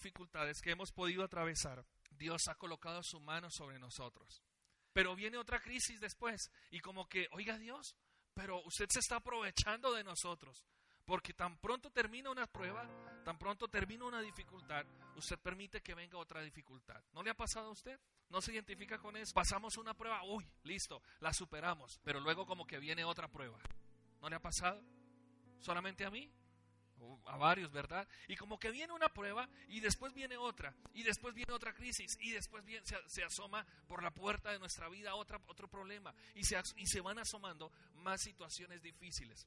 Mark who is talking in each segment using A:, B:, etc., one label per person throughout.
A: dificultades que hemos podido atravesar, Dios ha colocado su mano sobre nosotros. Pero viene otra crisis después y como que, oiga Dios, pero usted se está aprovechando de nosotros. Porque tan pronto termina una prueba, tan pronto termina una dificultad, usted permite que venga otra dificultad. ¿No le ha pasado a usted? ¿No se identifica con eso? Pasamos una prueba, uy, listo, la superamos, pero luego como que viene otra prueba. ¿No le ha pasado? ¿Solamente a mí? A varios, ¿verdad? Y como que viene una prueba y después viene otra, y después viene otra crisis, y después viene, se, asoma por la puerta de nuestra vida otra, otro problema, y se, y se van asomando más situaciones difíciles.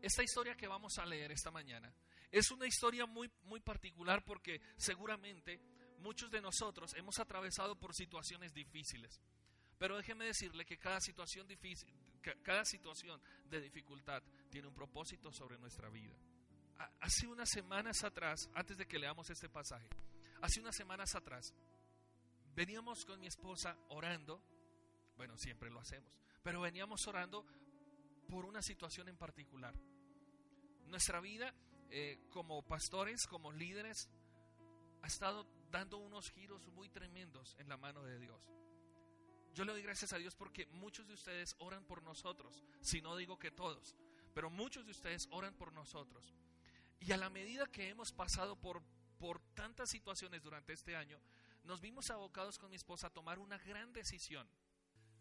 A: Esta historia que vamos a leer esta mañana es una historia muy, muy particular porque seguramente muchos de nosotros hemos atravesado por situaciones difíciles. Pero déjeme decirle que cada situación difícil, cada situación de dificultad tiene un propósito sobre nuestra vida. Hace unas semanas atrás, antes de que leamos este pasaje, hace unas semanas atrás, veníamos con mi esposa orando, bueno, siempre lo hacemos, pero veníamos orando por una situación en particular. Nuestra vida eh, como pastores, como líderes, ha estado dando unos giros muy tremendos en la mano de Dios. Yo le doy gracias a Dios porque muchos de ustedes oran por nosotros, si no digo que todos, pero muchos de ustedes oran por nosotros. Y a la medida que hemos pasado por, por tantas situaciones durante este año, nos vimos abocados con mi esposa a tomar una gran decisión.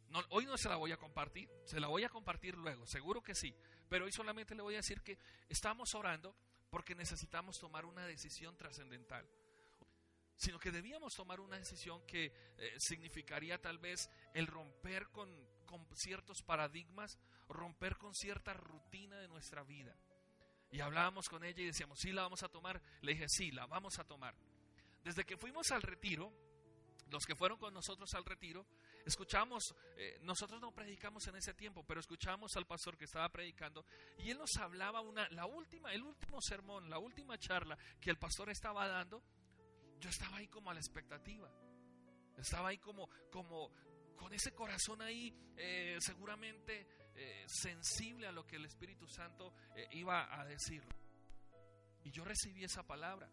A: No, hoy no se la voy a compartir, se la voy a compartir luego, seguro que sí, pero hoy solamente le voy a decir que estamos orando porque necesitamos tomar una decisión trascendental sino que debíamos tomar una decisión que eh, significaría tal vez el romper con, con ciertos paradigmas, romper con cierta rutina de nuestra vida. Y hablábamos con ella y decíamos, sí, la vamos a tomar. Le dije, sí, la vamos a tomar. Desde que fuimos al retiro, los que fueron con nosotros al retiro, escuchamos, eh, nosotros no predicamos en ese tiempo, pero escuchamos al pastor que estaba predicando y él nos hablaba una, la última, el último sermón, la última charla que el pastor estaba dando, yo estaba ahí como a la expectativa. Estaba ahí como, como con ese corazón ahí eh, seguramente eh, sensible a lo que el Espíritu Santo eh, iba a decir. Y yo recibí esa palabra.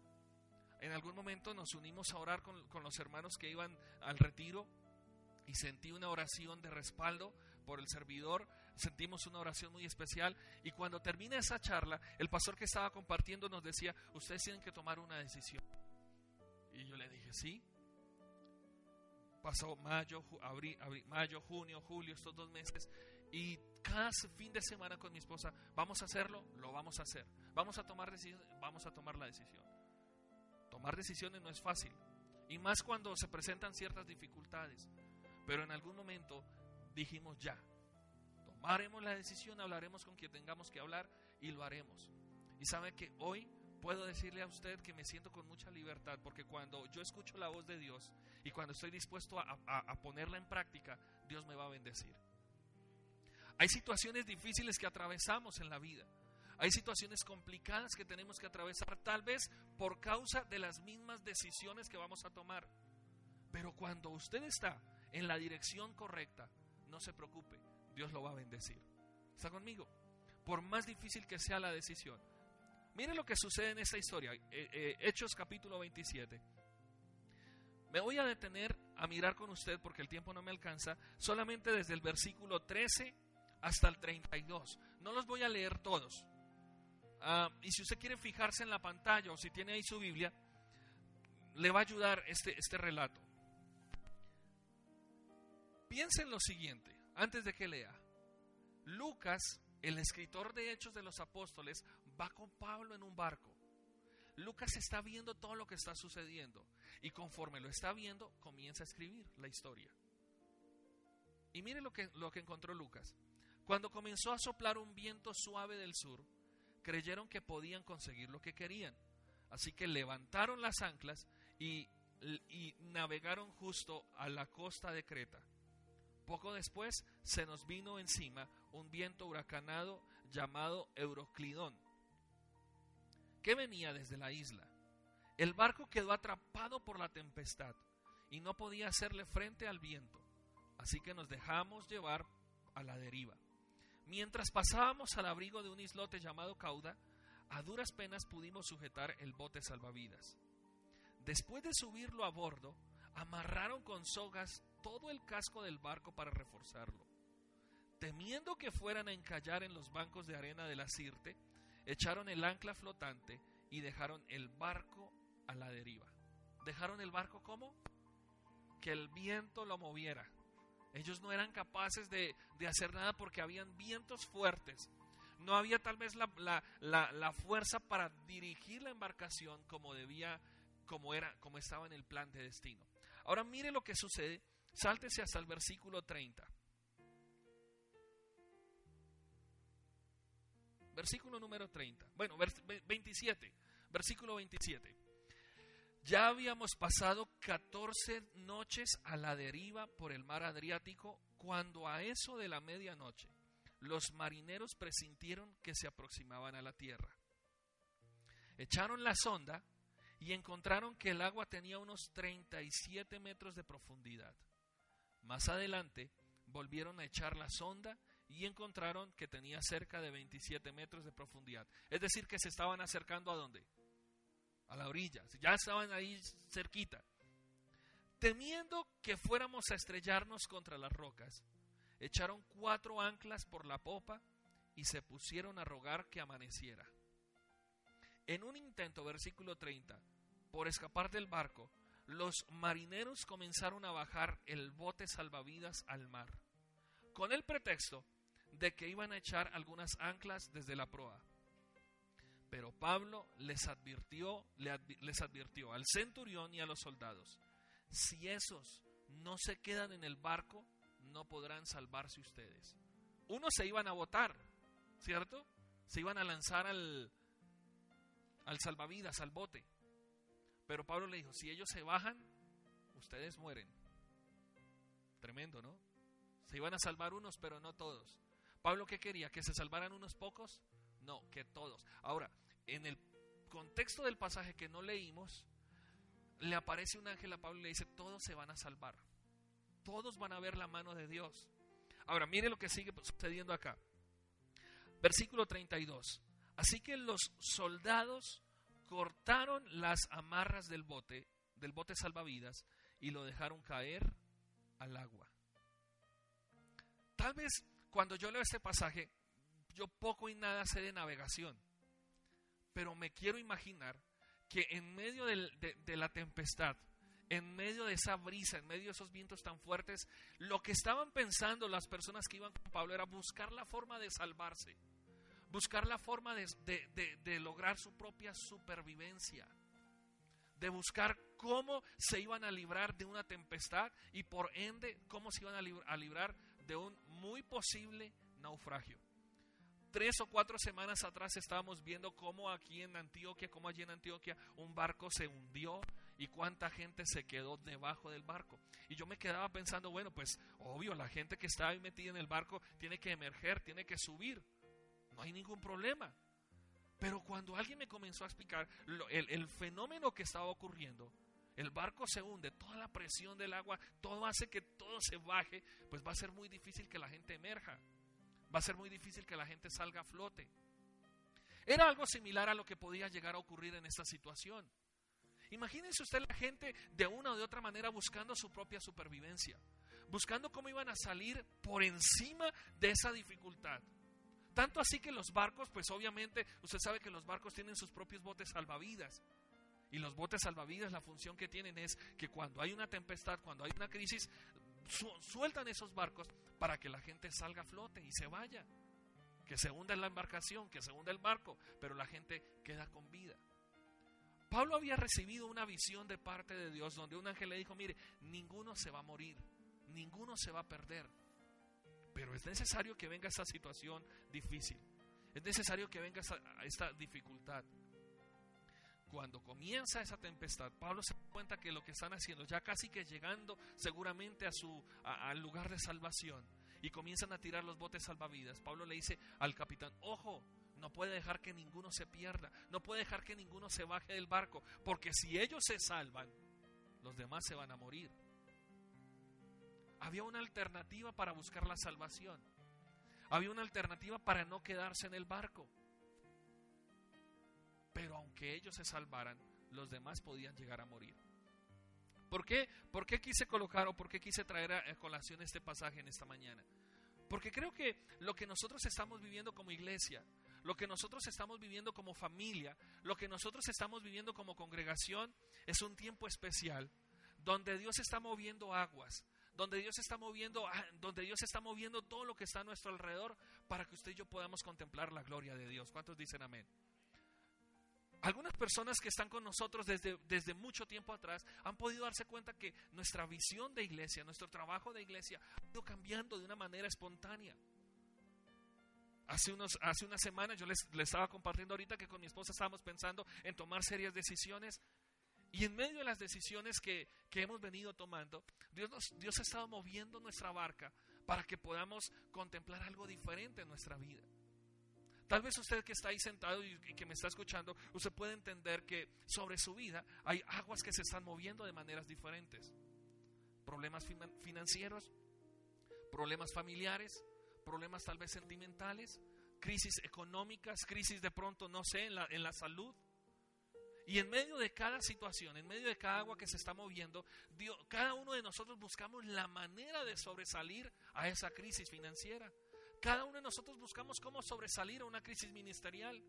A: En algún momento nos unimos a orar con, con los hermanos que iban al retiro y sentí una oración de respaldo por el servidor, sentimos una oración muy especial y cuando termina esa charla, el pastor que estaba compartiendo nos decía, ustedes tienen que tomar una decisión. Y yo le dije, sí. Pasó mayo, abril, mayo, junio, julio, estos dos meses. Y cada fin de semana con mi esposa, vamos a hacerlo, lo vamos a hacer. Vamos a tomar vamos a tomar la decisión. Tomar decisiones no es fácil. Y más cuando se presentan ciertas dificultades. Pero en algún momento dijimos ya. Tomaremos la decisión, hablaremos con quien tengamos que hablar y lo haremos. Y sabe que hoy puedo decirle a usted que me siento con mucha libertad porque cuando yo escucho la voz de Dios y cuando estoy dispuesto a, ponerla en práctica, Dios me va a bendecir. Hay situaciones difíciles que atravesamos en la vida. Hay situaciones complicadas que tenemos que atravesar tal vez por causa de las mismas decisiones que vamos a tomar. Pero cuando usted está en la dirección correcta, no se preocupe, Dios lo va a bendecir. ¿Está conmigo? Por más difícil que sea la decisión, Mire lo que sucede en esta historia, eh, eh, Hechos capítulo 27. Me voy a detener a mirar con usted porque el tiempo no me alcanza, solamente desde el versículo 13 hasta el 32. No los voy a leer todos. Ah, y si usted quiere fijarse en la pantalla o si tiene ahí su Biblia, le va a ayudar este, este relato. Piensen en lo siguiente, antes de que lea. Lucas el escritor de Hechos de los Apóstoles va con Pablo en un barco. Lucas está viendo todo lo que está sucediendo y conforme lo está viendo comienza a escribir la historia. Y mire lo que, lo que encontró Lucas. Cuando comenzó a soplar un viento suave del sur, creyeron que podían conseguir lo que querían. Así que levantaron las anclas y, navegaron justo a la costa de Creta. Poco después se nos vino encima un viento huracanado llamado Euroclidón, que venía desde la isla. El barco quedó atrapado por la tempestad y no podía hacerle frente al viento, así que nos dejamos llevar a la deriva. Mientras pasábamos al abrigo de un islote llamado Cauda, a duras penas pudimos sujetar el bote salvavidas. Después de subirlo a bordo, amarraron con sogas todo el casco del barco para reforzarlo. Temiendo que fueran a encallar en los bancos de arena de la Sirte, echaron el ancla flotante y dejaron el barco a la deriva. ¿Dejaron el barco como? Que el viento lo moviera. Ellos no eran capaces de, hacer nada porque habían vientos fuertes. No había tal vez la, la, fuerza para dirigir la embarcación como debía, como era, como estaba en el plan de destino. Ahora mire lo que sucede. Sáltese hasta el versículo 30. Versículo número 30. Bueno, 27. Versículo 27. Ya habíamos pasado 14 noches a la deriva por el mar Adriático cuando a eso de la medianoche los marineros presintieron que se aproximaban a la tierra. Echaron la sonda y encontraron que el agua tenía unos 37 metros de profundidad. Más adelante volvieron a echar la sonda y encontraron que tenía cerca de 27 metros de profundidad. Es decir, que se estaban acercando a dónde? A la orilla. Ya estaban ahí cerquita. Temiendo que fuéramos a estrellarnos contra las rocas, echaron cuatro anclas por la popa y se pusieron a rogar que amaneciera. En un intento, versículo 30, por escapar del barco, los marineros comenzaron a bajar el bote salvavidas al mar, con el pretexto de que iban a echar algunas anclas desde la proa. Pero Pablo les advirtió, les advirtió al centurión y a los soldados, si esos no se quedan en el barco, no podrán salvarse ustedes. Unos se iban a votar, ¿cierto? Se iban a lanzar al, al salvavidas, al bote. Pero Pablo le dijo, si ellos se bajan, ustedes mueren. Tremendo, ¿no? Se iban a salvar unos, pero no todos. Pablo, ¿qué quería? ¿Que se salvaran unos pocos? No, que todos. Ahora, en el contexto del pasaje que no leímos, le aparece un ángel a Pablo y le dice, todos se van a salvar. Todos van a ver la mano de Dios. Ahora, mire lo que sigue sucediendo acá. Versículo 32. Así que los soldados cortaron las amarras del bote, del bote salvavidas, y lo dejaron caer al agua. Tal vez cuando yo leo este pasaje, yo poco y nada sé de navegación, pero me quiero imaginar que en medio de, la tempestad, en medio de esa brisa, en medio de esos vientos tan fuertes, lo que estaban pensando las personas que iban con Pablo era buscar la forma de salvarse, buscar la forma de, lograr su propia supervivencia, de buscar cómo se iban a librar de una tempestad y por ende cómo se iban a librar de un muy posible naufragio. Tres o cuatro semanas atrás estábamos viendo cómo aquí en Antioquia, cómo allí en Antioquia, un barco se hundió y cuánta gente se quedó debajo del barco. Y yo me quedaba pensando, bueno, pues obvio, la gente que está ahí metida en el barco tiene que emerger, tiene que subir. No hay ningún problema. Pero cuando alguien me comenzó a explicar el, el fenómeno que estaba ocurriendo, el barco se hunde, toda la presión del agua, todo hace que todo se baje, pues va a ser muy difícil que la gente emerja. Va a ser muy difícil que la gente salga a flote. Era algo similar a lo que podía llegar a ocurrir en esta situación. Imagínense usted la gente de una o de otra manera buscando su propia supervivencia, buscando cómo iban a salir por encima de esa dificultad. Tanto así que los barcos, pues obviamente usted sabe que los barcos tienen sus propios botes salvavidas. Y los botes salvavidas, la función que tienen es que cuando hay una tempestad, cuando hay una crisis, sueltan esos barcos para que la gente salga a flote y se vaya. Que se hunda la embarcación, que se hunda el barco, pero la gente queda con vida. Pablo había recibido una visión de parte de Dios donde un ángel le dijo, mire, ninguno se va a morir, ninguno se va a perder. Pero es necesario que venga esa situación difícil. Es necesario que venga esta dificultad cuando comienza esa tempestad, Pablo se da cuenta que lo que están haciendo, ya casi que llegando seguramente a su, al lugar de salvación, y comienzan a tirar los botes salvavidas, Pablo le dice al capitán, ojo, no puede dejar que ninguno se pierda, no puede dejar que ninguno se baje del barco, porque si ellos se salvan, los demás se van a morir. Había una alternativa para buscar la salvación. Había una alternativa para no quedarse en el barco. Pero aunque ellos se salvaran, los demás podían llegar a morir. ¿Por qué? ¿Por qué quise colocar o por qué quise traer a colación este pasaje en esta mañana? Porque creo que lo que nosotros estamos viviendo como iglesia, lo que nosotros estamos viviendo como familia, lo que nosotros estamos viviendo como congregación, es un tiempo especial donde Dios está moviendo aguas, donde Dios está moviendo, ah, donde Dios está moviendo todo lo que está a nuestro alrededor para que usted y yo podamos contemplar la gloria de Dios. ¿Cuántos dicen amén? Algunas personas que están con nosotros desde, desde mucho tiempo atrás han podido darse cuenta que nuestra visión de iglesia, nuestro trabajo de iglesia ha ido cambiando de una manera espontánea. Hace, unos, hace unas semanas yo les, les estaba compartiendo ahorita que con mi esposa estábamos pensando en tomar serias decisiones y en medio de las decisiones que, que hemos venido tomando, Dios, nos, Dios ha estado moviendo nuestra barca para que podamos contemplar algo diferente en nuestra vida. Tal vez usted que está ahí sentado y que me está escuchando, usted puede entender que sobre su vida hay aguas que se están moviendo de maneras diferentes. Problemas financieros, problemas familiares, problemas tal vez sentimentales, crisis económicas, crisis de pronto, no sé, en la, en la salud. Y en medio de cada situación, en medio de cada agua que se está moviendo, cada uno de nosotros buscamos la manera de sobresalir a esa crisis financiera. Cada uno de nosotros buscamos cómo sobresalir a una crisis ministerial.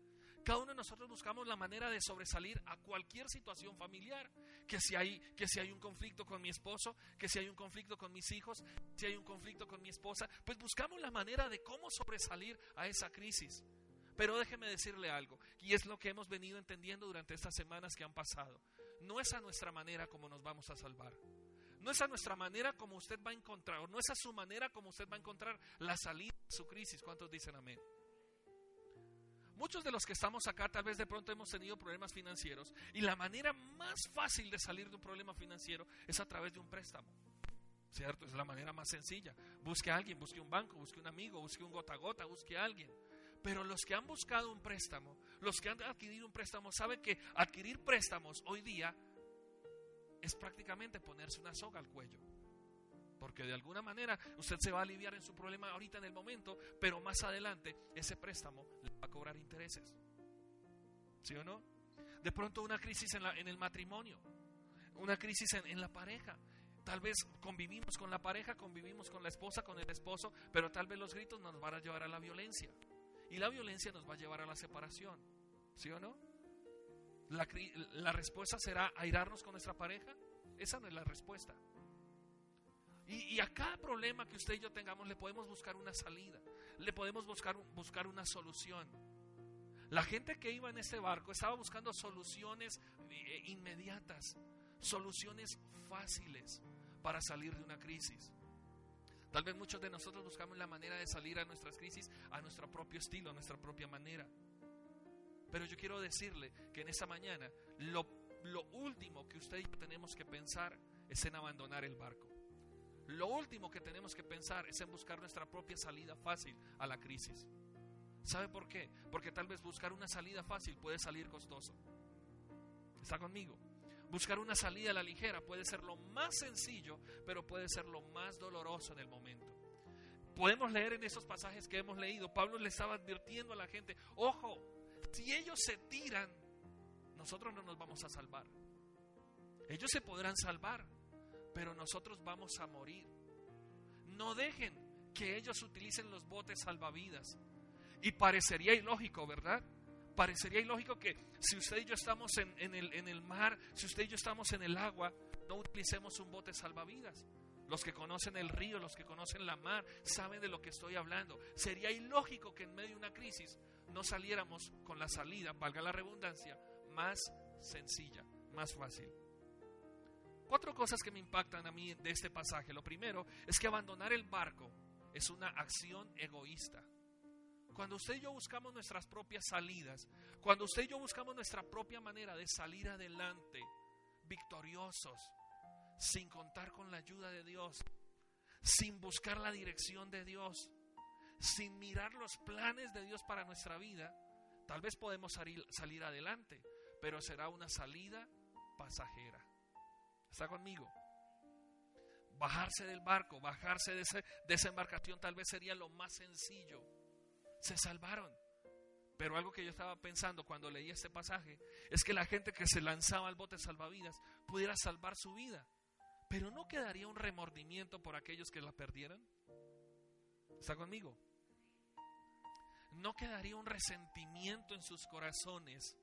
A: Cada uno de nosotros buscamos la manera de sobresalir a cualquier situación familiar. Que si hay, que si hay un conflicto con mi esposo, que si hay un conflicto con mis hijos, si hay un conflicto con mi esposa, pues buscamos la manera de cómo sobresalir a esa crisis. Pero déjeme decirle algo, y es lo que hemos venido entendiendo durante estas semanas que han pasado. No es a nuestra manera como nos vamos a salvar. No es a nuestra manera como usted va a encontrar, o no es a su manera como usted va a encontrar la salida de su crisis. ¿Cuántos dicen amén? Muchos de los que estamos acá tal vez de pronto hemos tenido problemas financieros y la manera más fácil de salir de un problema financiero es a través de un préstamo. ¿Cierto? Es la manera más sencilla. Busque a alguien, busque un banco, busque un amigo, busque un gota a gota, busque a alguien. Pero los que han buscado un préstamo, los que han adquirido un préstamo, saben que adquirir préstamos hoy día es prácticamente ponerse una soga al cuello. Porque de alguna manera usted se va a aliviar en su problema ahorita en el momento, pero más adelante ese préstamo le va a cobrar intereses. ¿Sí o no? De pronto una crisis en, la, en el matrimonio, una crisis en, en la pareja. Tal vez convivimos con la pareja, convivimos con la esposa, con el esposo, pero tal vez los gritos nos van a llevar a la violencia. Y la violencia nos va a llevar a la separación. ¿Sí o no? La, respuesta será airarnos con nuestra pareja. Esa no es la respuesta. Y, a cada problema que usted y yo tengamos le podemos buscar una salida, le podemos buscar, buscar una solución. La gente que iba en este barco estaba buscando soluciones eh, inmediatas, soluciones fáciles para salir de una crisis. Tal vez muchos de nosotros buscamos la manera de salir a nuestras crisis a nuestro propio estilo, a nuestra propia manera. Pero yo quiero decirle que en esta mañana lo, último que usted y tenemos que pensar es en abandonar el barco. Lo último que tenemos que pensar es en buscar nuestra propia salida fácil a la crisis. ¿Sabe por qué? Porque tal vez buscar una salida fácil puede salir costoso. ¿Está conmigo? Buscar una salida a la ligera puede ser lo más sencillo, pero puede ser lo más doloroso en el momento. Podemos leer en esos pasajes que hemos leído, Pablo le estaba advirtiendo a la gente, ojo, si ellos se tiran, nosotros no nos vamos a salvar. Ellos se podrán salvar, pero nosotros vamos a morir. No dejen que ellos utilicen los botes salvavidas. Y parecería ilógico, ¿verdad? Parecería ilógico que si usted y yo estamos en, el, el mar, si usted y yo estamos en el agua, no utilicemos un bote salvavidas. Los que conocen el río, los que conocen la mar, saben de lo que estoy hablando. Sería ilógico que en medio de una crisis no saliéramos con la salida, valga la redundancia, más sencilla, más fácil. Cuatro cosas que me impactan a mí de este pasaje. Lo primero es que abandonar el barco es una acción egoísta. Cuando usted y yo buscamos nuestras propias salidas, cuando usted y yo buscamos nuestra propia manera de salir adelante, victoriosos, sin contar con la ayuda de Dios, sin buscar la dirección de Dios, sin mirar los planes de Dios para nuestra vida, tal vez podemos salir, adelante, pero será una salida pasajera. ¿Está conmigo? Bajarse del barco, bajarse de, esa embarcación tal vez sería lo más sencillo. Se salvaron, Pero algo que yo estaba pensando cuando leí este pasaje es que la gente que se lanzaba al bote salvavidas pudiera salvar su vida. Pero no quedaría un remordimiento por aquellos que la perdieran. ¿Está conmigo? No quedaría un resentimiento en sus corazones.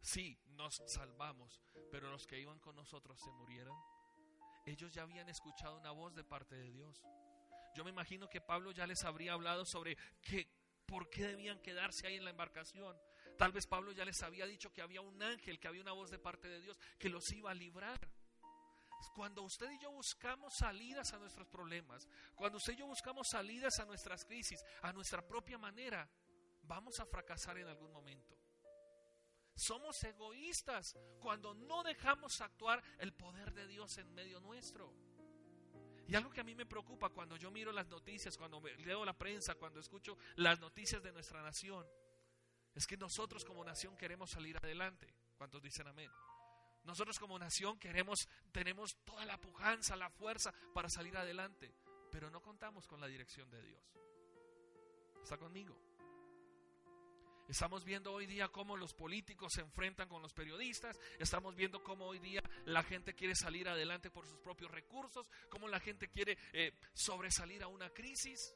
A: Sí, nos salvamos, pero los que iban con nosotros se murieron. Ellos ya habían escuchado una voz de parte de Dios. Yo me imagino que Pablo ya les habría hablado sobre que, por qué debían quedarse ahí en la embarcación. Tal vez Pablo ya les había dicho que había un ángel, que había una voz de parte de Dios que los iba a librar. Cuando usted y yo buscamos salidas a nuestros problemas, cuando usted y yo buscamos salidas a nuestras crisis, a nuestra propia manera, vamos a fracasar en algún momento. Somos egoístas cuando no dejamos actuar el poder de Dios en medio nuestro. Y algo que a mí me preocupa cuando yo miro las noticias, cuando leo la prensa, cuando escucho las noticias de nuestra nación, es que nosotros como nación queremos salir adelante. ¿Cuántos dicen amén? Nosotros como nación queremos, tenemos toda la pujanza, la fuerza para salir adelante, pero no contamos con la dirección de Dios. ¿Está conmigo? Estamos viendo hoy día cómo los políticos se enfrentan con los periodistas, estamos viendo cómo hoy día la gente quiere salir adelante por sus propios recursos, cómo la gente quiere eh, sobresalir a una crisis,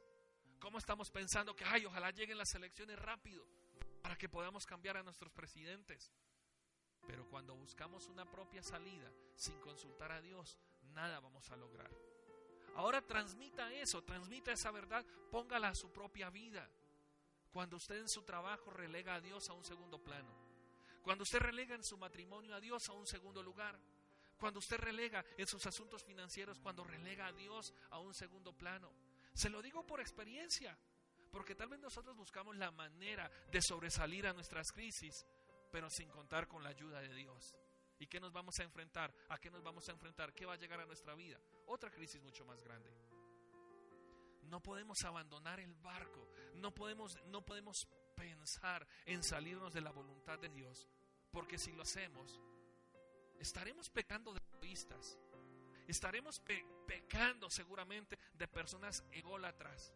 A: cómo estamos pensando que, ay, ojalá lleguen las elecciones rápido para que podamos cambiar a nuestros presidentes. Pero cuando buscamos una propia salida sin consultar a Dios, nada vamos a lograr. Ahora transmita eso, transmita esa verdad, póngala a su propia vida. Cuando usted en su trabajo relega a Dios a un segundo plano. Cuando usted relega en su matrimonio a Dios a un segundo lugar. Cuando usted relega en sus asuntos financieros, cuando relega a Dios a un segundo plano. Se lo digo por experiencia, porque tal vez nosotros buscamos la manera de sobresalir a nuestras crisis, pero sin contar con la ayuda de Dios. ¿Y qué nos vamos a enfrentar? ¿A qué nos vamos a enfrentar? ¿Qué va a llegar a nuestra vida? Otra crisis mucho más grande. No podemos abandonar el barco. No podemos, no podemos pensar en salirnos de la voluntad de Dios. Porque si lo hacemos, estaremos pecando de egoístas. Estaremos pecando seguramente de personas ególatras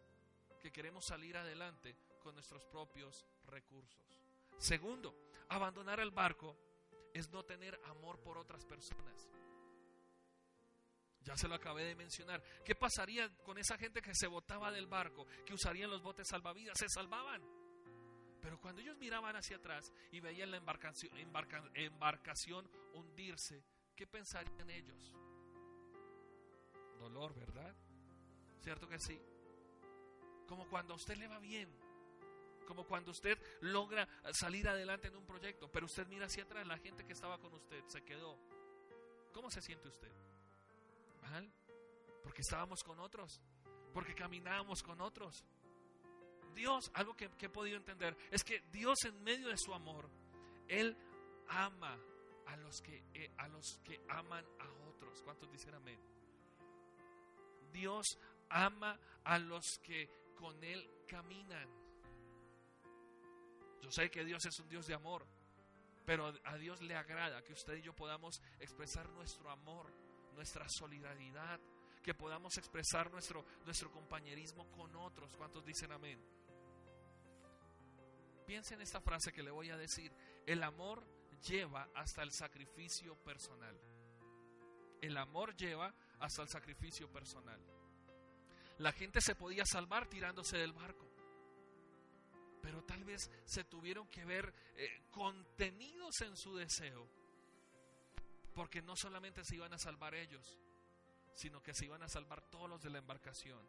A: que queremos salir adelante con nuestros propios recursos. Segundo, abandonar el barco es no tener amor por otras personas. Ya se lo acabé de mencionar. ¿Qué pasaría con esa gente que se botaba del barco, que usarían los botes salvavidas? Se salvaban. Pero cuando ellos miraban hacia atrás y veían la embarcación, embarcación hundirse, ¿qué pensarían ellos? Dolor, ¿verdad? ¿Cierto que sí? Como cuando a usted le va bien, como cuando usted logra salir adelante en un proyecto, pero usted mira hacia atrás, la gente que estaba con usted se quedó. ¿Cómo se siente usted? Porque estábamos con otros, porque caminábamos con otros. Dios, algo que, he podido entender, es que Dios en medio de su amor, Él ama a los que, eh, a los que aman a otros. ¿Cuántos dicen amén? Dios ama a los que con Él caminan. Yo sé que Dios es un Dios de amor, pero a Dios le agrada que usted y yo podamos expresar nuestro amor nuestra solidaridad, que podamos expresar nuestro, nuestro compañerismo con otros. ¿Cuántos dicen amén? Piensa en esta frase que le voy a decir. El amor lleva hasta el sacrificio personal. El amor lleva hasta el sacrificio personal. La gente se podía salvar tirándose del barco, pero tal vez se tuvieron que ver eh, contenidos en su deseo porque no solamente se iban a salvar ellos, sino que se iban a salvar todos los de la embarcación.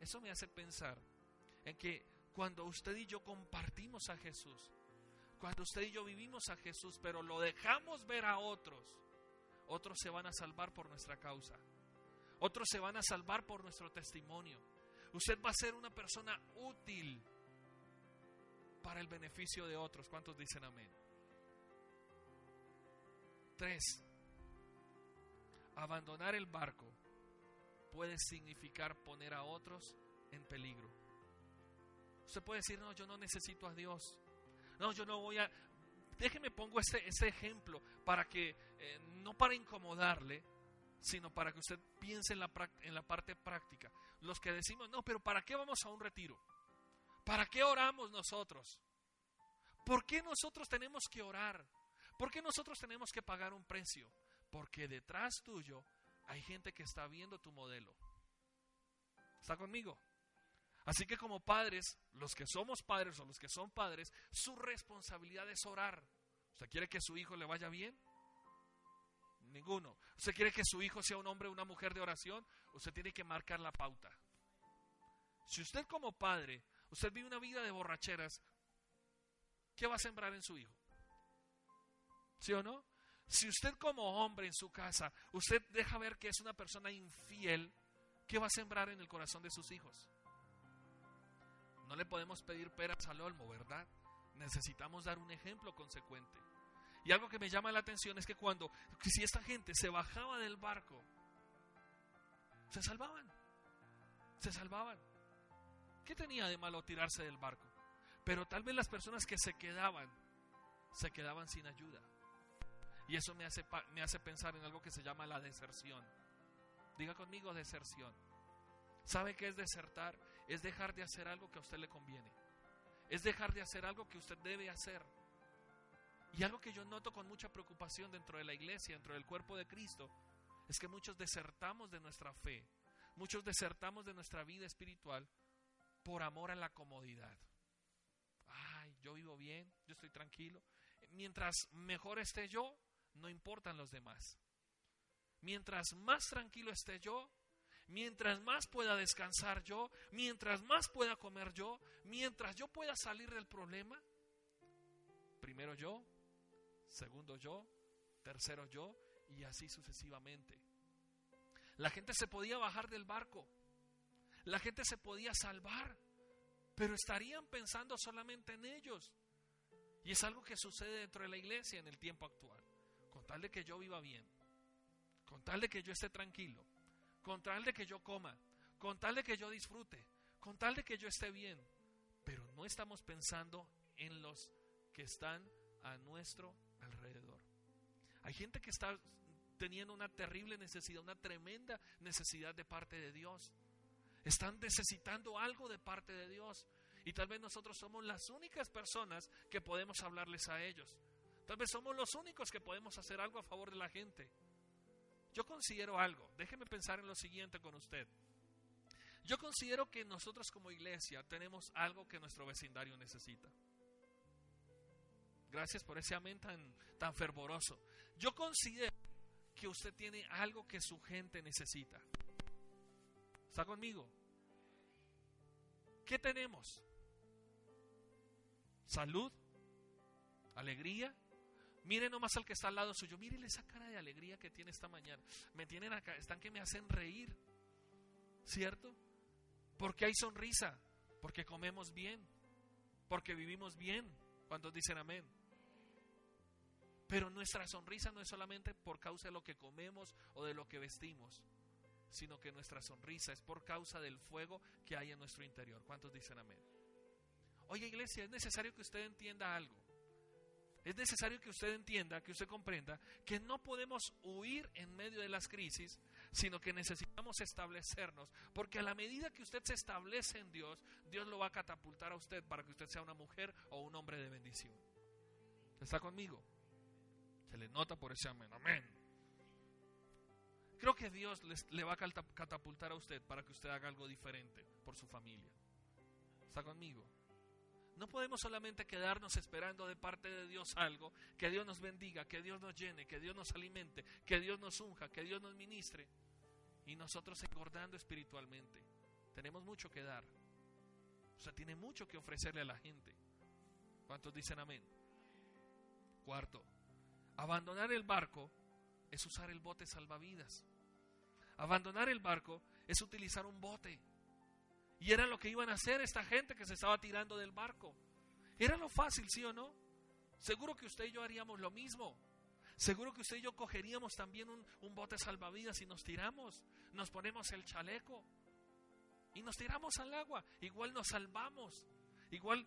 A: Eso me hace pensar en que cuando usted y yo compartimos a Jesús, cuando usted y yo vivimos a Jesús, pero lo dejamos ver a otros, otros se van a salvar por nuestra causa. Otros se van a salvar por nuestro testimonio. Usted va a ser una persona útil para el beneficio de otros. ¿Cuántos dicen amén? Tres, abandonar el barco puede significar poner a otros en peligro. Usted puede decir, no, yo no necesito a Dios. No, yo no voy a... Déjeme pongo este, este ejemplo para que, eh, no para incomodarle, sino para que usted piense en la, en la parte práctica. Los que decimos, no, pero ¿para qué vamos a un retiro? ¿Para qué oramos nosotros? ¿Por qué nosotros tenemos que orar? ¿Por qué nosotros tenemos que pagar un precio? Porque detrás tuyo hay gente que está viendo tu modelo. ¿Está conmigo? Así que como padres, los que somos padres o los que son padres, su responsabilidad es orar. ¿Usted quiere que su hijo le vaya bien? Ninguno. ¿Usted quiere que su hijo sea un hombre o una mujer de oración? Usted tiene que marcar la pauta. Si usted como padre, usted vive una vida de borracheras, ¿qué va a sembrar en su hijo? ¿Sí o no? Si usted como hombre en su casa, usted deja ver que es una persona infiel, ¿qué va a sembrar en el corazón de sus hijos? No le podemos pedir peras al olmo, ¿verdad? Necesitamos dar un ejemplo consecuente. Y algo que me llama la atención es que cuando, si esta gente se bajaba del barco, se salvaban. Se salvaban. ¿Qué tenía de malo tirarse del barco? Pero tal vez las personas que se quedaban, se quedaban sin ayuda. Y eso me hace, me hace pensar en algo que se llama la deserción. Diga conmigo deserción. ¿Sabe qué es desertar? Es dejar de hacer algo que a usted le conviene. Es dejar de hacer algo que usted debe hacer. Y algo que yo noto con mucha preocupación dentro de la iglesia, dentro del cuerpo de Cristo, es que muchos desertamos de nuestra fe. Muchos desertamos de nuestra vida espiritual por amor a la comodidad. Ay, yo vivo bien, yo estoy tranquilo. Mientras mejor esté yo, no importan los demás. Mientras más tranquilo esté yo, mientras más pueda descansar yo, mientras más pueda comer yo, mientras yo pueda salir del problema, primero yo, segundo yo, tercero yo, y así sucesivamente. La gente se podía bajar del barco, la gente se podía salvar, pero estarían pensando solamente en ellos. Y es algo que sucede dentro de la iglesia en el tiempo actual tal de que yo viva bien, con tal de que yo esté tranquilo, con tal de que yo coma, con tal de que yo disfrute, con tal de que yo esté bien, pero no estamos pensando en los que están a nuestro alrededor. Hay gente que está teniendo una terrible necesidad, una tremenda necesidad de parte de Dios. Están necesitando algo de parte de Dios. Y tal vez nosotros somos las únicas personas que podemos hablarles a ellos. Tal vez somos los únicos que podemos hacer algo a favor de la gente. Yo considero algo, déjeme pensar en lo siguiente con usted. Yo considero que nosotros como iglesia tenemos algo que nuestro vecindario necesita. Gracias por ese amén tan, tan fervoroso. Yo considero que usted tiene algo que su gente necesita. ¿Está conmigo? ¿Qué tenemos? ¿Salud? ¿Alegría? Mire nomás al que está al lado suyo. Mire esa cara de alegría que tiene esta mañana. Me tienen acá, están que me hacen reír. ¿Cierto? Porque hay sonrisa. Porque comemos bien. Porque vivimos bien. Cuando dicen amén? Pero nuestra sonrisa no es solamente por causa de lo que comemos o de lo que vestimos, sino que nuestra sonrisa es por causa del fuego que hay en nuestro interior. ¿Cuántos dicen amén? Oye iglesia, es necesario que usted entienda algo. Es necesario que usted entienda, que usted comprenda que no podemos huir en medio de las crisis, sino que necesitamos establecernos, porque a la medida que usted se establece en Dios, Dios lo va a catapultar a usted para que usted sea una mujer o un hombre de bendición. ¿Está conmigo? Se le nota por ese amén. Amén. Creo que Dios le va a catapultar a usted para que usted haga algo diferente por su familia. ¿Está conmigo? No podemos solamente quedarnos esperando de parte de Dios algo, que Dios nos bendiga, que Dios nos llene, que Dios nos alimente, que Dios nos unja, que Dios nos ministre y nosotros engordando espiritualmente. Tenemos mucho que dar. O sea, tiene mucho que ofrecerle a la gente. ¿Cuántos dicen amén? Cuarto, abandonar el barco es usar el bote salvavidas. Abandonar el barco es utilizar un bote. Y era lo que iban a hacer esta gente que se estaba tirando del barco. Era lo fácil, ¿sí o no? Seguro que usted y yo haríamos lo mismo. Seguro que usted y yo cogeríamos también un, bote salvavidas y nos tiramos. Nos ponemos el chaleco y nos tiramos al agua. Igual nos salvamos. Igual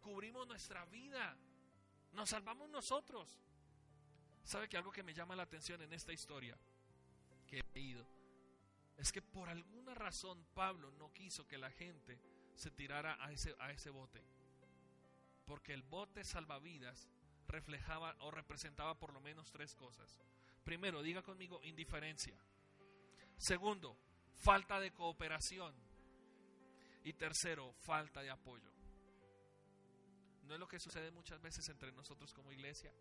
A: cubrimos nuestra vida. Nos salvamos nosotros. ¿Sabe que algo que me llama la atención en esta historia que he leído? Es que por alguna razón Pablo no quiso que la gente se tirara a ese, a ese bote. porque el bote salvavidas reflejaba o representaba por lo menos tres cosas. Primero, diga conmigo indiferencia. Segundo, falta de cooperación. Y tercero, falta de apoyo. ¿No es lo que sucede muchas veces entre nosotros como iglesia?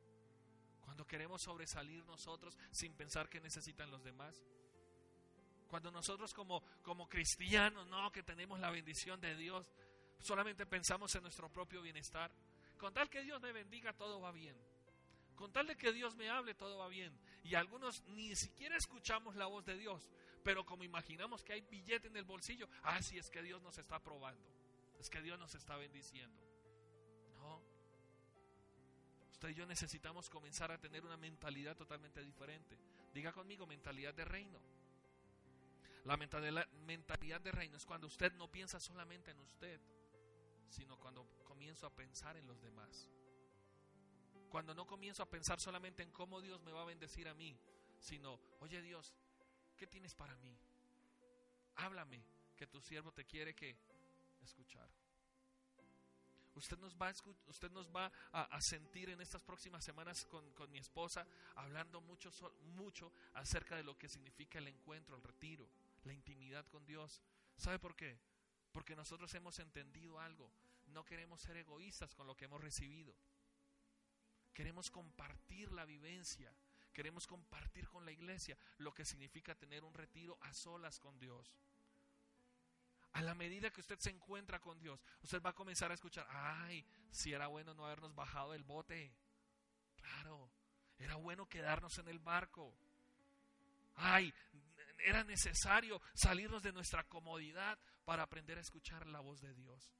A: Cuando queremos sobresalir nosotros sin pensar que necesitan los demás. Cuando nosotros como, como cristianos, no, que tenemos la bendición de Dios, solamente pensamos en nuestro propio bienestar. Con tal que Dios me bendiga, todo va bien. Con tal de que Dios me hable, todo va bien. Y algunos ni siquiera escuchamos la voz de Dios, pero como imaginamos que hay billete en el bolsillo, ah, sí, es que Dios nos está probando, es que Dios nos está bendiciendo. No. Usted y yo necesitamos comenzar a tener una mentalidad totalmente diferente. Diga conmigo, mentalidad de reino. La mentalidad de reino es cuando usted no piensa solamente en usted, sino cuando comienzo a pensar en los demás. Cuando no comienzo a pensar solamente en cómo Dios me va a bendecir a mí, sino, oye Dios, ¿qué tienes para mí? Háblame, que tu siervo te quiere que escuchar. Usted nos va, a, usted nos va a, sentir en estas próximas semanas con, con, mi esposa hablando mucho, mucho acerca de lo que significa el encuentro, el retiro la intimidad con Dios. ¿Sabe por qué? Porque nosotros hemos entendido algo. No queremos ser egoístas con lo que hemos recibido. Queremos compartir la vivencia. Queremos compartir con la iglesia lo que significa tener un retiro a solas con Dios. A la medida que usted se encuentra con Dios, usted va a comenzar a escuchar, ay, si era bueno no habernos bajado del bote. Claro, era bueno quedarnos en el barco. Ay, era necesario salirnos de nuestra comodidad para aprender a escuchar la voz de Dios.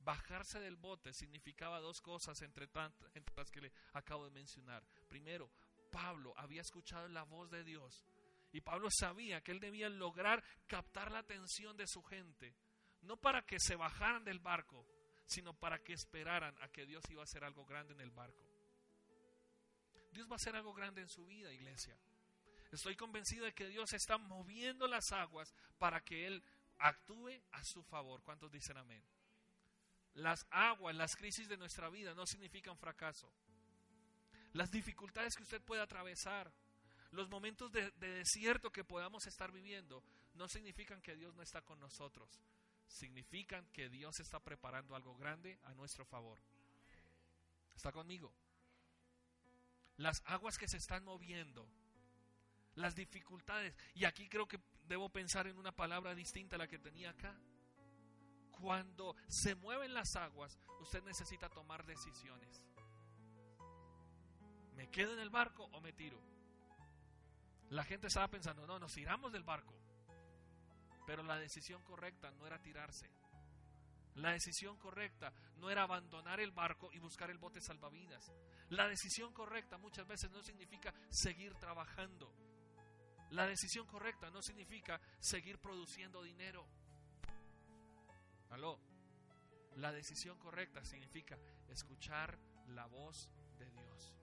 A: Bajarse del bote significaba dos cosas entre, tantas, las que le acabo de mencionar. Primero, Pablo había escuchado la voz de Dios y Pablo sabía que él debía lograr captar la atención de su gente, no para que se bajaran del barco, sino para que esperaran a que Dios iba a hacer algo grande en el barco. Dios va a hacer algo grande en su vida, iglesia. Estoy convencido de que Dios está moviendo las aguas para que Él actúe a su favor. ¿Cuántos dicen amén? Las aguas, las crisis de nuestra vida no significan fracaso. Las dificultades que usted puede atravesar, los momentos de, desierto que podamos estar viviendo, no significan que Dios no está con nosotros. Significan que Dios está preparando algo grande a nuestro favor. ¿Está conmigo? Las aguas que se están moviendo las dificultades. Y aquí creo que debo pensar en una palabra distinta a la que tenía acá. Cuando se mueven las aguas, usted necesita tomar decisiones. ¿Me quedo en el barco o me tiro? La gente estaba pensando, no, nos tiramos del barco. Pero la decisión correcta no era tirarse. La decisión correcta no era abandonar el barco y buscar el bote salvavidas. La decisión correcta muchas veces no significa seguir trabajando. La decisión correcta no significa seguir produciendo dinero. Aló. La decisión correcta significa escuchar la voz de Dios.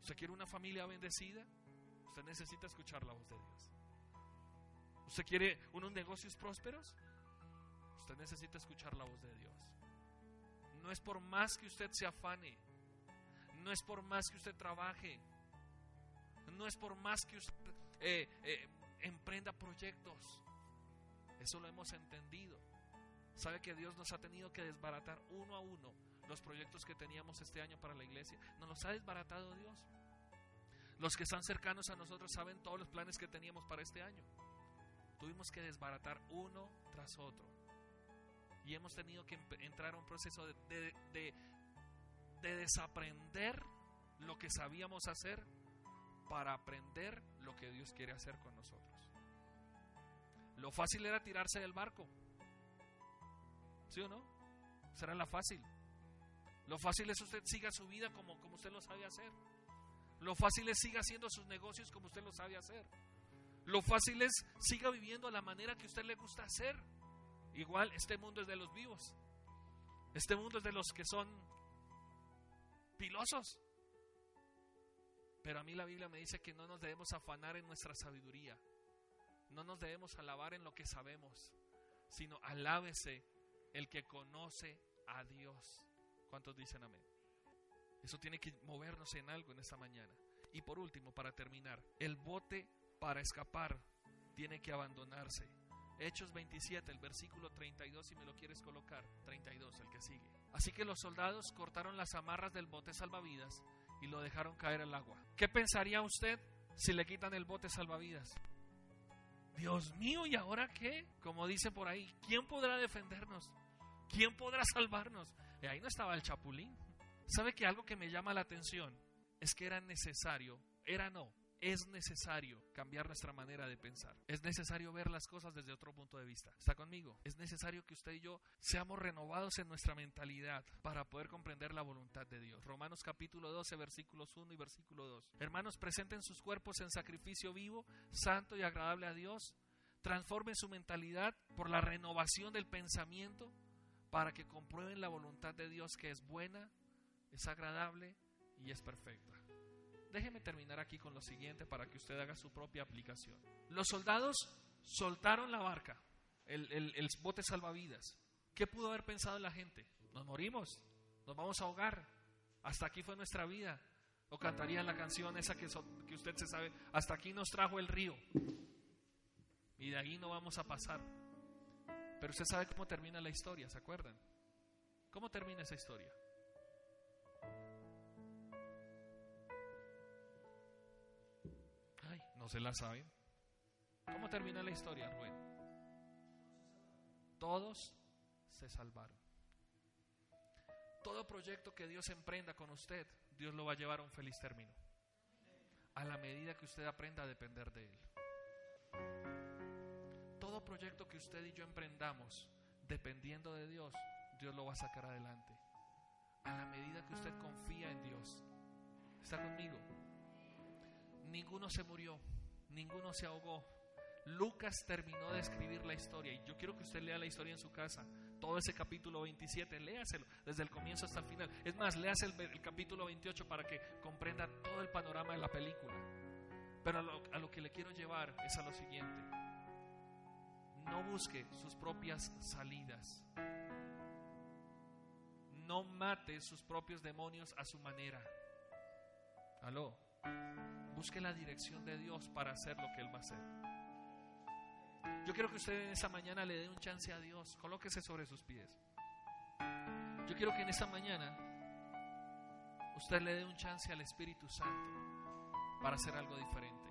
A: ¿Usted quiere una familia bendecida? Usted necesita escuchar la voz de Dios. ¿Usted quiere unos negocios prósperos? Usted necesita escuchar la voz de Dios. No es por más que usted se afane. No es por más que usted trabaje. No es por más que usted eh, eh, emprenda proyectos. Eso lo hemos entendido. Sabe que Dios nos ha tenido que desbaratar uno a uno los proyectos que teníamos este año para la iglesia. Nos los ha desbaratado Dios. Los que están cercanos a nosotros saben todos los planes que teníamos para este año. Tuvimos que desbaratar uno tras otro. Y hemos tenido que entrar a un proceso de, de desaprender lo que sabíamos hacer para aprender lo que Dios quiere hacer con nosotros. Lo fácil era tirarse del barco. ¿Sí o no? Será la fácil. Lo fácil es usted siga su vida como, como usted lo sabe hacer. Lo fácil es siga haciendo sus negocios como usted lo sabe hacer. Lo fácil es siga viviendo a la manera que usted le gusta hacer. Igual este mundo es de los vivos. Este mundo es de los que son pilosos. Pero a mí la Biblia me dice que no nos debemos afanar en nuestra sabiduría. No nos debemos alabar en lo que sabemos, sino alábese el que conoce a Dios. ¿Cuántos dicen amén? Eso tiene que movernos en algo en esta mañana. Y por último, para terminar, el bote para escapar tiene que abandonarse. Hechos 27, el versículo 32, si me lo quieres colocar, 32, el que sigue. Así que los soldados cortaron las amarras del bote salvavidas y lo dejaron caer al agua. ¿Qué pensaría usted si le quitan el bote salvavidas? Dios mío, ¿y ahora qué? Como dice por ahí, ¿quién podrá defendernos? ¿Quién podrá salvarnos? Y ahí no estaba el chapulín. ¿Sabe que algo que me llama la atención es que era necesario, era no, es necesario cambiar nuestra manera de pensar. Es necesario ver las cosas desde otro punto de vista. ¿Está conmigo? Es necesario que usted y yo seamos renovados en nuestra mentalidad para poder comprender la voluntad de Dios. Romanos capítulo 12, versículos 1 y versículo 2. Hermanos, presenten sus cuerpos en sacrificio vivo, santo y agradable a Dios. Transformen su mentalidad por la renovación del pensamiento para que comprueben la voluntad de Dios que es buena, es agradable y es perfecta. Déjeme terminar aquí con lo siguiente para que usted haga su propia aplicación. Los soldados soltaron la barca, el, bote salvavidas. ¿Qué pudo haber pensado la gente? Nos morimos, nos vamos a ahogar. Hasta aquí fue nuestra vida. O cantarían la canción esa que, que usted se sabe, hasta aquí nos trajo el río. Y de ahí no vamos a pasar. Pero usted sabe cómo termina la historia, ¿se acuerdan? ¿Cómo termina esa historia? No se la saben. ¿Cómo termina la historia, Rubén? Todos se salvaron. Todo proyecto que Dios emprenda con usted, Dios lo va a llevar a un feliz término. A la medida que usted aprenda a depender de Él. Todo proyecto que usted y yo emprendamos, dependiendo de Dios, Dios lo va a sacar adelante. A la medida que usted confía en Dios. ¿Está conmigo? Ninguno se murió ninguno se ahogó. Lucas terminó de escribir la historia y yo quiero que usted lea la historia en su casa, todo ese capítulo 27, léaselo desde el comienzo hasta el final. Es más, léase el, capítulo 28 para que comprenda todo el panorama de la película. Pero a lo, a lo que le quiero llevar es a lo siguiente. No busque sus propias salidas. No mate sus propios demonios a su manera. Aló. Busque la dirección de Dios para hacer lo que Él va a hacer. Yo quiero que usted en esta mañana le dé un chance a Dios. Colóquese sobre sus pies. Yo quiero que en esta mañana usted le dé un chance al Espíritu Santo para hacer algo diferente.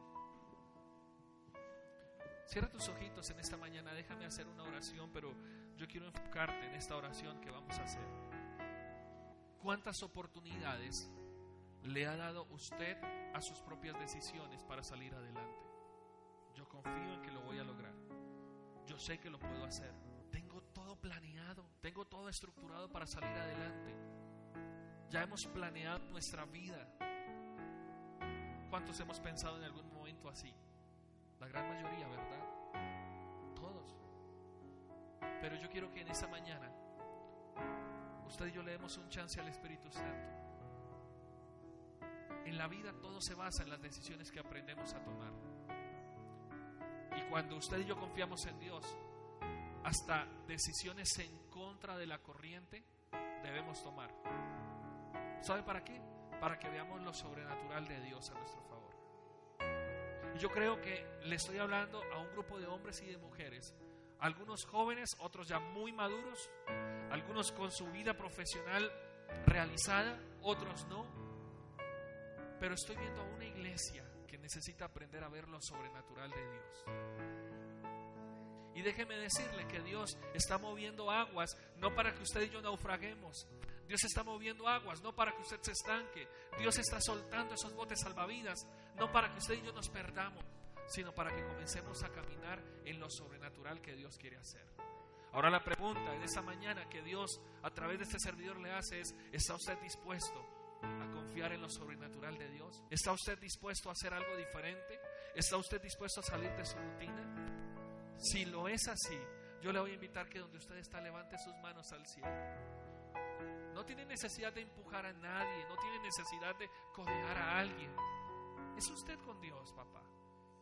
A: Cierra tus ojitos en esta mañana, déjame hacer una oración, pero yo quiero enfocarte en esta oración que vamos a hacer. ¿Cuántas oportunidades le ha dado usted a sus propias decisiones para salir adelante. Yo confío en que lo voy a lograr. Yo sé que lo puedo hacer. Tengo todo planeado, tengo todo estructurado para salir adelante. Ya hemos planeado nuestra vida. ¿Cuántos hemos pensado en algún momento así? La gran mayoría, ¿verdad? Todos. Pero yo quiero que en esta mañana usted y yo le demos un chance al Espíritu Santo en la vida todo se basa en las decisiones que aprendemos a tomar. Y cuando usted y yo confiamos en Dios, hasta decisiones en contra de la corriente debemos tomar. ¿Sabe para qué? Para que veamos lo sobrenatural de Dios a nuestro favor. Y yo creo que le estoy hablando a un grupo de hombres y de mujeres, algunos jóvenes, otros ya muy maduros, algunos con su vida profesional realizada, otros no pero estoy viendo a una iglesia que necesita aprender a ver lo sobrenatural de Dios. Y déjeme decirle que Dios está moviendo aguas no para que usted y yo naufraguemos. Dios está moviendo aguas no para que usted se estanque. Dios está soltando esos botes salvavidas no para que usted y yo nos perdamos, sino para que comencemos a caminar en lo sobrenatural que Dios quiere hacer. Ahora la pregunta de esta mañana que Dios a través de este servidor le hace es, ¿está usted dispuesto confiar en lo sobrenatural de Dios? ¿Está usted dispuesto a hacer algo diferente? ¿Está usted dispuesto a salir de su rutina? Si lo es así, yo le voy a invitar que donde usted está levante sus manos al cielo. No tiene necesidad de empujar a nadie, no tiene necesidad de codear a alguien. Es usted con Dios, papá.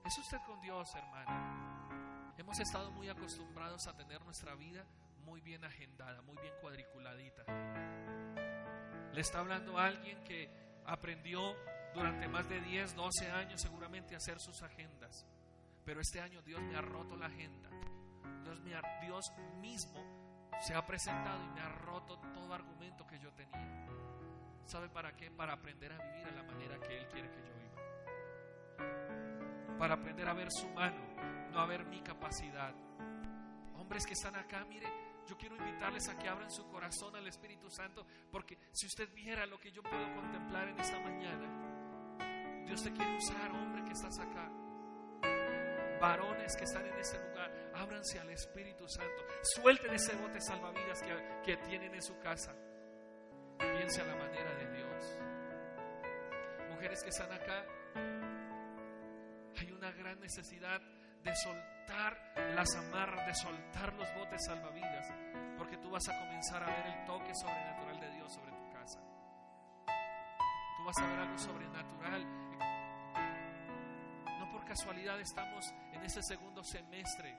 A: Es usted con Dios, hermano. Hemos estado muy acostumbrados a tener nuestra vida muy bien agendada, muy bien cuadriculadita. Le está hablando a alguien que aprendió durante más de 10, 12 años seguramente a hacer sus agendas. Pero este año Dios me ha roto la agenda. Dios, Dios mismo se ha presentado y me ha roto todo argumento que yo tenía. ¿Sabe para qué? Para aprender a vivir a la manera que Él quiere que yo viva. Para aprender a ver su mano, no a ver mi capacidad. Hombres que están acá, mire, yo quiero invitarles a que abran su corazón al Espíritu Santo, porque si usted viera lo que yo puedo contemplar en esta mañana, Dios te quiere usar, hombre que estás acá. Varones que están en ese lugar, ábranse al Espíritu Santo. Suelten ese bote salvavidas que, que tienen en su casa. Piense a la manera de Dios. Mujeres que están acá, hay una gran necesidad de soltar las amarras, de soltar los botes salvavidas, porque tú vas a comenzar a ver el toque sobrenatural de Dios sobre tu casa. Tú vas a ver algo sobrenatural. No por casualidad estamos en ese segundo semestre.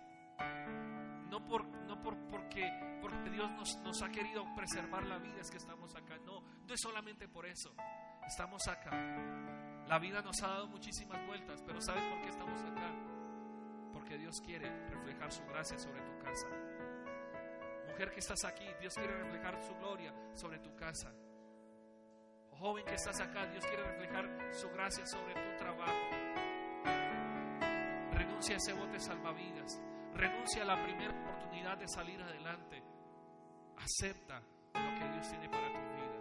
A: No, por, no por, porque, porque Dios nos, nos ha querido preservar la vida, es que estamos acá. No, no es solamente por eso. Estamos acá. La vida nos ha dado muchísimas vueltas, pero ¿sabes por qué estamos acá? Porque Dios quiere reflejar su gracia sobre tu casa. Mujer que estás aquí, Dios quiere reflejar su gloria sobre tu casa. Joven que estás acá, Dios quiere reflejar su gracia sobre tu trabajo. Renuncia a ese bote salvavidas. Renuncia a la primera oportunidad de salir adelante. Acepta lo que Dios tiene para tu vida.